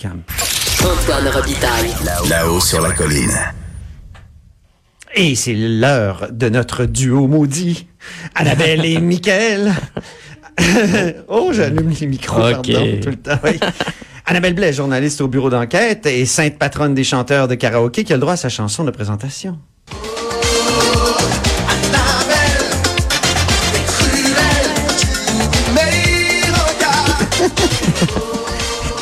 Calme. Antoine Robitaille. Là-haut sur la colline. Et c'est l'heure de notre duo maudit, Annabelle et Michael. oh, j'allume les micros, pardon, tout le temps. oui. Annabelle Blais, journaliste au bureau d'enquête et sainte patronne des chanteurs de karaoké qui a le droit à sa chanson de présentation.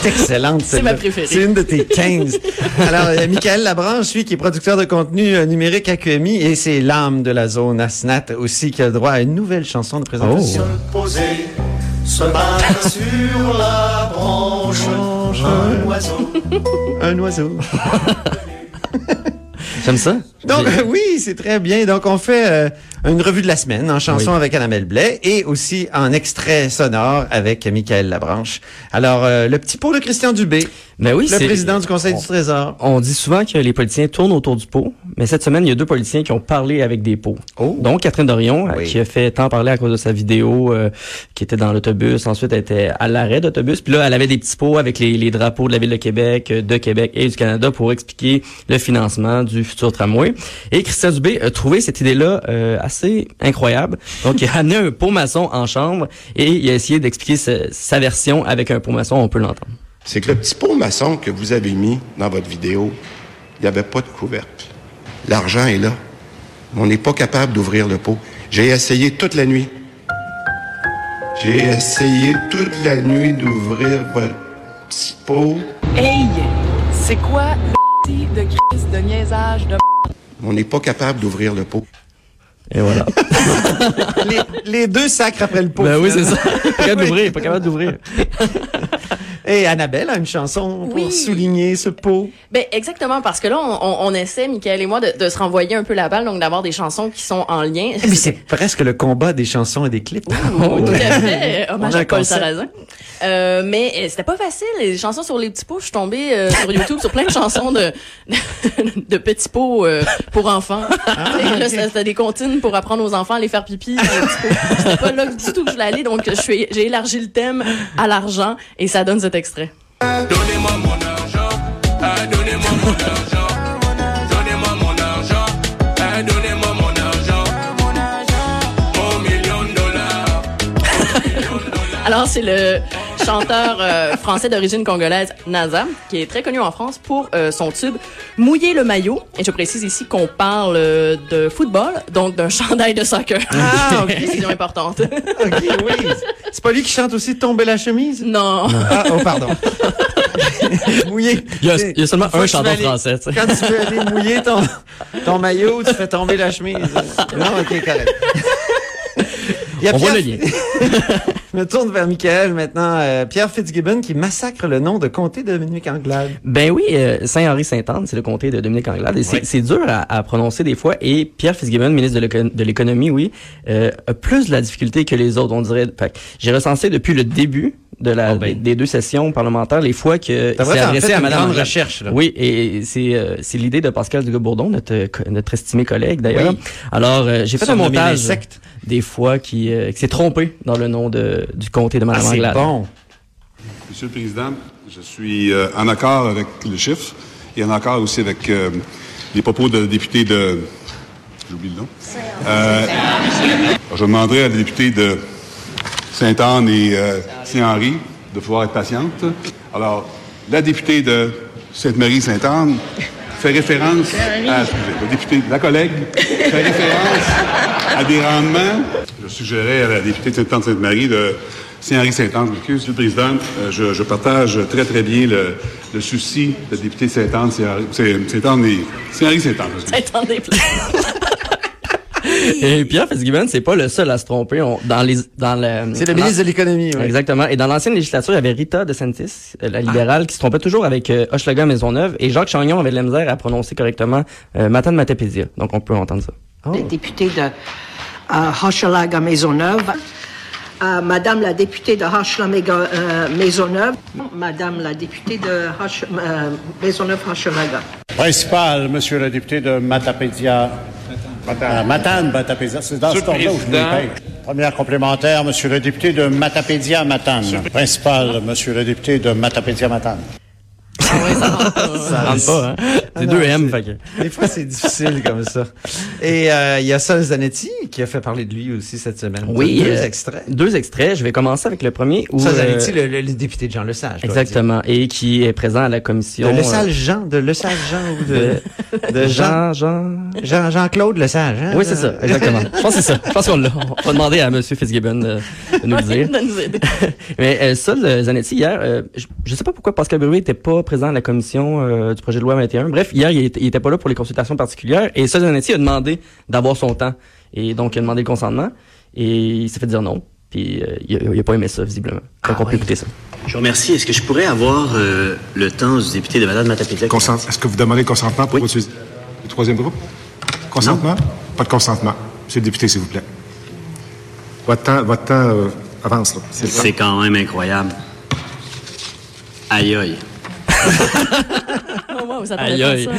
Excellente. C'est ma préférée. C'est une de tes 15. Alors, il y a Michael Labranche, lui, qui est producteur de contenu euh, numérique à QMI, et c'est l'âme de la zone Asnat aussi qui a le droit à une nouvelle chanson de présentation. posé, se battre sur la branche, un oiseau. Un oiseau. J'aime ça. Donc, euh, oui, c'est très bien. Donc, on fait euh, une revue de la semaine en chanson Oui. avec Annabelle Blais et aussi en extrait sonore avec Michael Labranche. Alors, euh, le petit pot de Christian Dubé, Ben oui, le président du Conseil on- du Trésor. On dit souvent que les politiciens tournent autour du pot, mais cette semaine, il y a deux politiciens qui ont parlé avec des pots. Oh. Donc, Catherine Dorion, euh, Oui. qui a fait tant parler à cause de sa vidéo, euh, qui était dans l'autobus, ensuite elle était à l'arrêt d'autobus, puis là, elle avait des petits pots avec les, les drapeaux de la Ville de Québec, de Québec et du Canada pour expliquer le financement du futur tramway. Et Christian Dubé a trouvé cette idée-là euh, assez incroyable. Donc, il a amené un pot maçon en chambre et il a essayé d'expliquer sa, sa version avec un pot maçon, on peut l'entendre. c'est que le petit pot maçon que vous avez mis dans votre vidéo, il n'y avait pas de couvercle. L'argent est là. On n'est pas capable d'ouvrir le pot. J'ai essayé toute la nuit. J'ai essayé toute la nuit d'ouvrir votre petit pot. Hey! C'est quoi le de crise de niaisage de On n'est pas capable d'ouvrir le pot. Et voilà. les, les deux sacres après le pot. ben oui, c'est ça. Pas capable d'ouvrir, pas capable d'ouvrir. Et Annabelle a une chanson pour Oui. souligner ce pot. Ben exactement parce que là on, on, essaie Michael et moi de, de se renvoyer un peu la balle donc d'avoir des chansons qui sont en lien. Mais c'est presque le combat des chansons et des clips. Oh, tout à fait. Hommage à Paul. Sarrazin. Euh, mais euh, c'était pas facile. Les chansons sur les petits pots, je suis tombée euh, sur YouTube sur plein de chansons de de petits pots euh, pour enfants. Ah, là, c'était des comptines pour apprendre aux enfants à aller faire pipi les pots. C'était pas là du tout que je voulais aller, donc je suis j'ai élargi le thème à l'argent et ça donne cet extrait. Donnez-moi mon argent, ah, donnez-moi mon argent, donnez-moi mon argent, ah, donnez-moi mon argent, mon million de dollars. Alors, c'est le chanteur euh, français d'origine congolaise NASA, qui est très connu en France pour euh, son tube Mouiller le maillot. Et je précise ici qu'on parle euh, de football, donc d'un chandail de soccer. Ah, ok. Précision importante. OK, oui. C'est pas lui qui chante aussi Tomber la chemise? non. Ah, oh, pardon. mouiller. Il y a, il y a seulement un chanteur français, tu sais. Quand tu veux aller mouiller ton, ton maillot, tu fais tomber la chemise. Non, OK, correct. Il y a On voit le lien. Je me tourne vers Michael maintenant. Euh, Pierre Fitzgibbon qui massacre le nom de comté de Dominique Anglade. Ben oui, euh, Saint-Henri-Sainte-Anne, c'est le comté de Dominique Anglade. Et c'est c'est dur à, à prononcer des fois. Et Pierre Fitzgibbon, ministre de l'éco- de l'économie, oui, euh, a plus de la difficulté que les autres, on dirait. J'ai recensé depuis le début de la, Oh ben. des, des deux sessions parlementaires les fois que vraiment adressé fait à Madame recherche, là. Oui, et c'est c'est l'idée de Pascal Dugas-Bourdon, notre notre estimé collègue d'ailleurs. Oui. Alors j'ai fait un montage. Des fois qui, euh, qui s'est trompé dans le nom de du comté de Ah, c'est Anglade. bon. Monsieur le Président, je suis euh, en accord avec le chiffre et en accord aussi avec euh, les propos de la députée de... J'oublie le nom. Euh, je demanderai à la députée de Sainte-Anne et euh, Saint-Henri de pouvoir être patiente. Alors, la députée de Sainte-Marie-Sainte-Anne fait référence à... excusez, la députée, la collègue fait référence à des rendements. Je suggérais à la députée de Sainte-Anne-Sainte-Marie de Saint-Henri-Sainte-Anne, je m'excuse, Monsieur le Président, euh, je, je partage très, très bien le, le souci de la députée Sainte-Anne, Saint-Henri- Saint- Sainte-Anne et Saint-Henri-Sainte-Anne. Et Pierre Fitzgibbon, c'est pas le seul à se tromper. On- dans les dans le C'est le ministre de l'économie. oui. Exactement. Et dans l'ancienne législature, il y avait Rita DeSantis, euh, la libérale, qui se trompait toujours avec euh, Hochelaga Maisonneuve. Et Jacques Chagnon avait de la misère à prononcer correctement euh, Matane Matapédia. Donc, on peut entendre ça. les députés de euh, Hochelaga Maisonneuve, à Madame la députée de Hochelaga euh, Maisonneuve, Madame la députée de Hoche, euh, Maisonneuve Hochelaga. Principal, monsieur le député de Matapédia. Euh, Matane, Matapédia. C'est dans ce Monsieur tour-là où je paye. Première complémentaire, monsieur le député de Matapédia, Matane. Principal, monsieur le député de Matapédia, Matane. Ah ouais, ça rentre pas. Ça rentre pas, hein? Ah C'est non, deux M, fait que... Des fois, c'est difficile comme ça. Et euh, il y a Sol Zanetti qui a fait parler de lui aussi cette semaine. Oui, Deux euh, extraits. Deux extraits. Je vais commencer avec le premier. Où, Sol euh, Zanetti, le, le- le député de Jean Lesage. Exactement. Et qui est présent à la commission. De Lesage Jean, de Lesage Jean ou de, de Jean, Jean, Jean... Jean, Jean-Claude Lesage. Hein? Oui, c'est ça, exactement. Je pense que c'est ça. Je pense qu'on l'a. On va demander à M. Fitzgibbon de, de nous le dire. De nous aider. Mais euh, le Zanetti, hier, euh, je, je sais pas pourquoi Pascal Bruy était pas présent à la commission euh, du projet de loi 21. Bref, hier, il était, il était pas là pour les consultations particulières. Et ça, Zanetti a demandé d'avoir son temps. Et donc, il a demandé le consentement. Et il s'est fait dire non. Puis, euh, il, a, il a pas aimé ça, visiblement. Donc, Ah on peut oui. écouter ça. Je vous remercie. Est-ce que je pourrais avoir euh, le temps du député de Madame Matapédia? Consent- Est-ce que vous demandez le consentement pour utiliser le troisième groupe? Consentement? Pas de consentement. Monsieur le député, s'il vous plaît. Votre temps, votre temps euh, avance, là. C'est quand même incroyable. Aïe aïe. Oh, wow, vous Aïe, ça.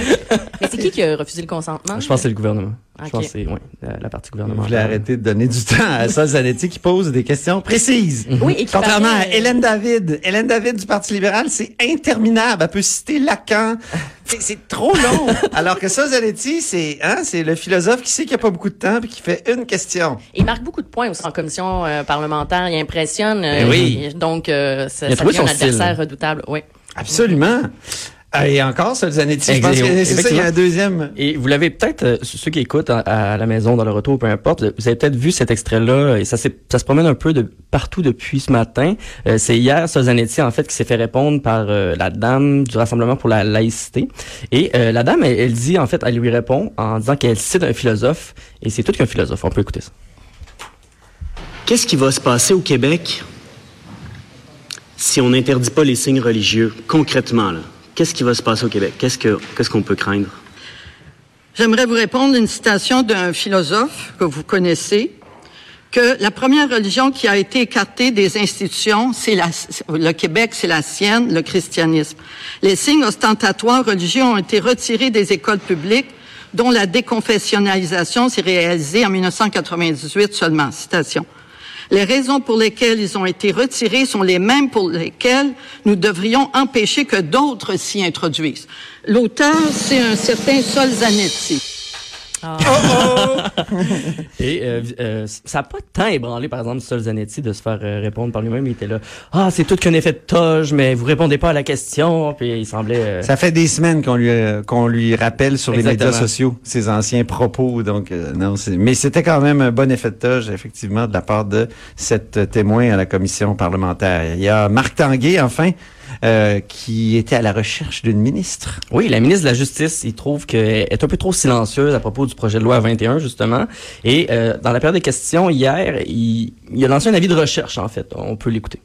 Mais c'est qui qui a refusé le consentement? Je pense que c'est le gouvernement. Je pense que c'est ouais, la, la partie Vous gouvernementale. voulez arrêter de donner du temps à Sol Zanetti qui pose des questions précises. Oui, et qui Contrairement parlait- à Hélène David. Hélène David du Parti libéral, c'est interminable. Elle peut citer Lacan. C'est- trop long. Alors que ça, Zanetti, c'est hein, c'est le philosophe qui sait qu'il n'y a pas beaucoup de temps puis qui fait une question. Il marque beaucoup de points aussi en commission euh, parlementaire. Il impressionne. euh, Ben oui. et Donc, euh, ça, Il a ça trouvé devient un style. adversaire redoutable. Oui. Absolument. Ah, Et encore, ça, Zanetti, je pense que c'est ça, il y a un deuxième. Et vous l'avez peut-être, euh, ceux qui écoutent à, à la maison, dans le retour, peu importe, vous avez peut-être vu cet extrait-là, et ça, se promène un peu de partout depuis ce matin. Euh, c'est hier, Sozanetti, en fait, qui s'est fait répondre par euh, la dame du Rassemblement pour la laïcité. Et euh, la dame, elle, elle dit, en fait, elle lui répond en disant qu'elle cite un philosophe, et c'est tout qu'un philosophe. On peut écouter ça. Qu'est-ce qui va se passer au Québec si on n'interdit pas les signes religieux, concrètement, là? Qu'est-ce qui va se passer au Québec? Qu'est-ce que, qu'est-ce qu'on peut craindre? J'aimerais vous répondre une citation d'un philosophe que vous connaissez, que la première religion qui a été écartée des institutions, c'est le Québec, c'est la sienne, le christianisme. Les signes ostentatoires religieux ont été retirés des écoles publiques, dont la déconfessionnalisation s'est réalisée en 1998 seulement. Citation. Les raisons pour lesquelles ils ont été retirés sont les mêmes pour lesquelles nous devrions empêcher que d'autres s'y introduisent. L'auteur, c'est un certain Solzanetti. Et euh, euh, ça n'a pas tant ébranlé, par exemple, Sol Zanetti de se faire euh, répondre par lui-même. Il était là, ah, c'est tout qu'un effet de toge, mais vous répondez pas à la question. Puis il semblait... euh, Ça fait des semaines qu'on lui euh, qu'on lui rappelle sur les médias sociaux ses anciens propos. Donc euh, non, c'est- mais c'était quand même un bon effet de toge effectivement de la part de cette témoin à la commission parlementaire. Il y a Marc Tanguay enfin euh, qui était à la recherche d'une ministre. Oui, la ministre de la Justice, il trouve qu'elle est un peu trop silencieuse à propos du projet de loi 21, justement. Et euh, dans la période des questions, hier, il, il a lancé un avis de recherche, en fait. On peut l'écouter.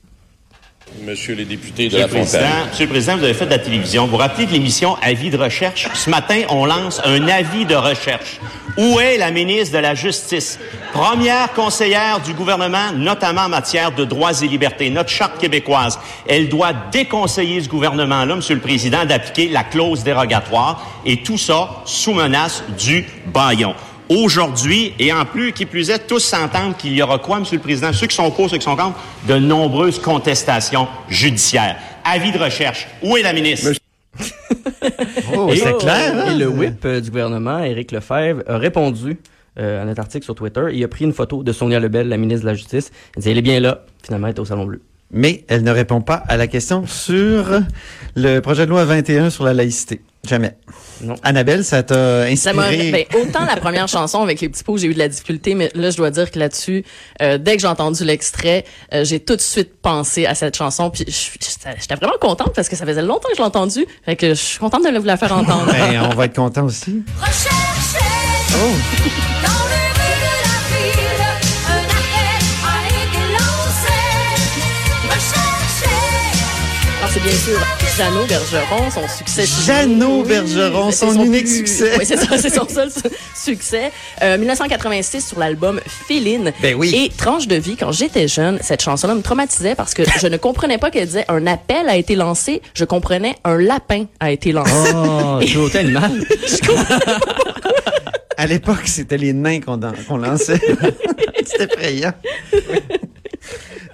Monsieur les députés de Monsieur la le, Président, Fontaine. Monsieur le Président, vous avez fait de la télévision. Vous vous rappelez de l'émission Avis de recherche? Ce matin, on lance un avis de recherche. Où est la ministre de la Justice? Première conseillère du gouvernement, notamment en matière de droits et libertés. Notre charte québécoise, elle doit déconseiller ce gouvernement-là, Monsieur le Président, d'appliquer la clause dérogatoire et tout ça sous menace du baillon. Aujourd'hui, et en plus, qui plus est, tous s'entendent qu'il y aura quoi, Monsieur le Président? Ceux qui sont pour, ceux qui sont contre, de nombreuses contestations judiciaires. Avis de recherche. Où est la ministre? Oh, et, c'est clair. hein? Et le whip euh, du gouvernement, Éric Lefebvre, a répondu euh, à notre article sur Twitter. Il a pris une photo de Sonia Lebel, la ministre de la Justice. Il dit, elle est bien là. Finalement, elle est au Salon Bleu. Mais elle ne répond pas à la question sur le projet de loi 21 sur la laïcité. Jamais. Non. Annabelle, ça t'a Ça m'a, inspiré. ben, autant la première chanson avec les petits pots, j'ai eu de la difficulté, mais là, je dois dire que là-dessus, euh, dès que j'ai entendu l'extrait, euh, j'ai tout de suite pensé à cette chanson, puis j'étais vraiment contente parce que ça faisait longtemps que je l'ai entendue, fait que je suis contente de vous la faire entendre. Ben, on va être content aussi. Recherchez dans c'est bien sûr Jeannot Bergeron, son succès. Jeannot Bergeron, son unique plus- succès. Oui, c'est ça, c'est son seul su- succès. Euh, 1986 sur l'album Féline. Ben oui. Et Tranche de vie, quand j'étais jeune, cette chanson-là me traumatisait parce que je ne comprenais pas qu'elle disait un appel a été lancé. Je comprenais un lapin a été lancé. Oh, cruauté animale. À l'époque, c'était les nains qu'on lançait. c'était effrayant.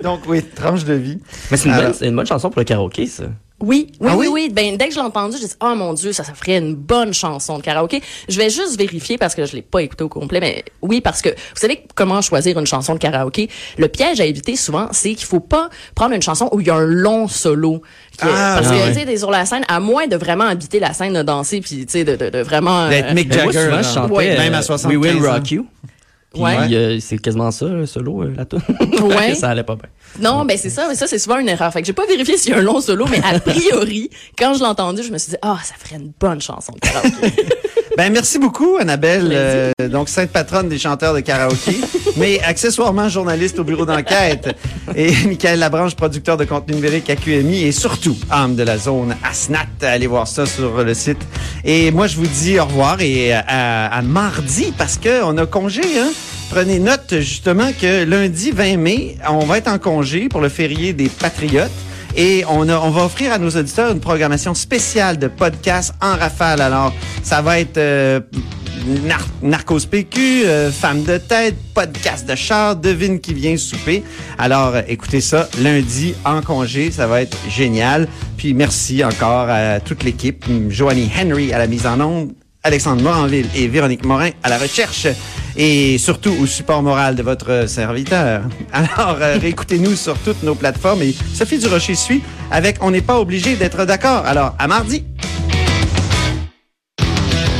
Donc oui, tranche de vie. Mais c'est une, Alors- bonne- c'est une bonne chanson pour le karaoké, ça. Oui, oui, Ah oui, oui? oui. Ben, dès que je l'ai entendu, j'ai dit, oh mon Dieu, ça, ça ferait une bonne chanson de karaoké. Je vais juste vérifier parce que je l'ai pas écouté au complet, mais oui, parce que vous savez comment choisir une chanson de karaoké? Le piège à éviter souvent, c'est qu'il faut pas prendre une chanson où il y a un long solo. Qui- Ah, parce ah que, ouais. tu sais, sur la scène, à moins de vraiment habiter la scène, de danser, puis, tu sais, de, de, de vraiment... D'être euh, Mick Ben, moi, Jagger. souvent, là. je chantais Ouais. Même à euh, 75 We Will. Rock You. Puis Ouais. euh, c'est quasiment ça, le solo, euh, la tune. Ouais. ça allait pas bien. Non, ben c'est ça, mais ça c'est souvent une erreur. Fait que j'ai pas vérifié s'il y a un long solo, mais a priori, quand je l'ai entendu, je me suis dit ah, ça ferait une bonne chanson de karaoké. Ben merci beaucoup Annabelle, euh, donc sainte patronne des chanteurs de karaoké, mais accessoirement journaliste au bureau d'enquête et Michael Labranche, producteur de contenu numérique à QMI et surtout âme de la zone Asnat. Allez voir ça sur le site. Et moi je vous dis au revoir et à, à mardi parce que on a congé hein. Prenez note justement que lundi 20 mai, on va être en congé pour le férié des Patriotes. Et on, a, on va offrir à nos auditeurs une programmation spéciale de podcasts en rafale. Alors, ça va être euh, Nar- Narcos PQ, euh, Femme de tête, podcast de char, devine qui vient souper. Alors, euh, écoutez ça lundi en congé, ça va être génial. Puis merci encore à toute l'équipe, Joanie Henry à la mise en onde, Alexandre Moranville et Véronique Morin à la recherche et surtout au support moral de votre serviteur. Alors, euh, réécoutez-nous sur toutes nos plateformes et Sophie Durocher suit avec On n'est pas obligé d'être d'accord. Alors, à mardi!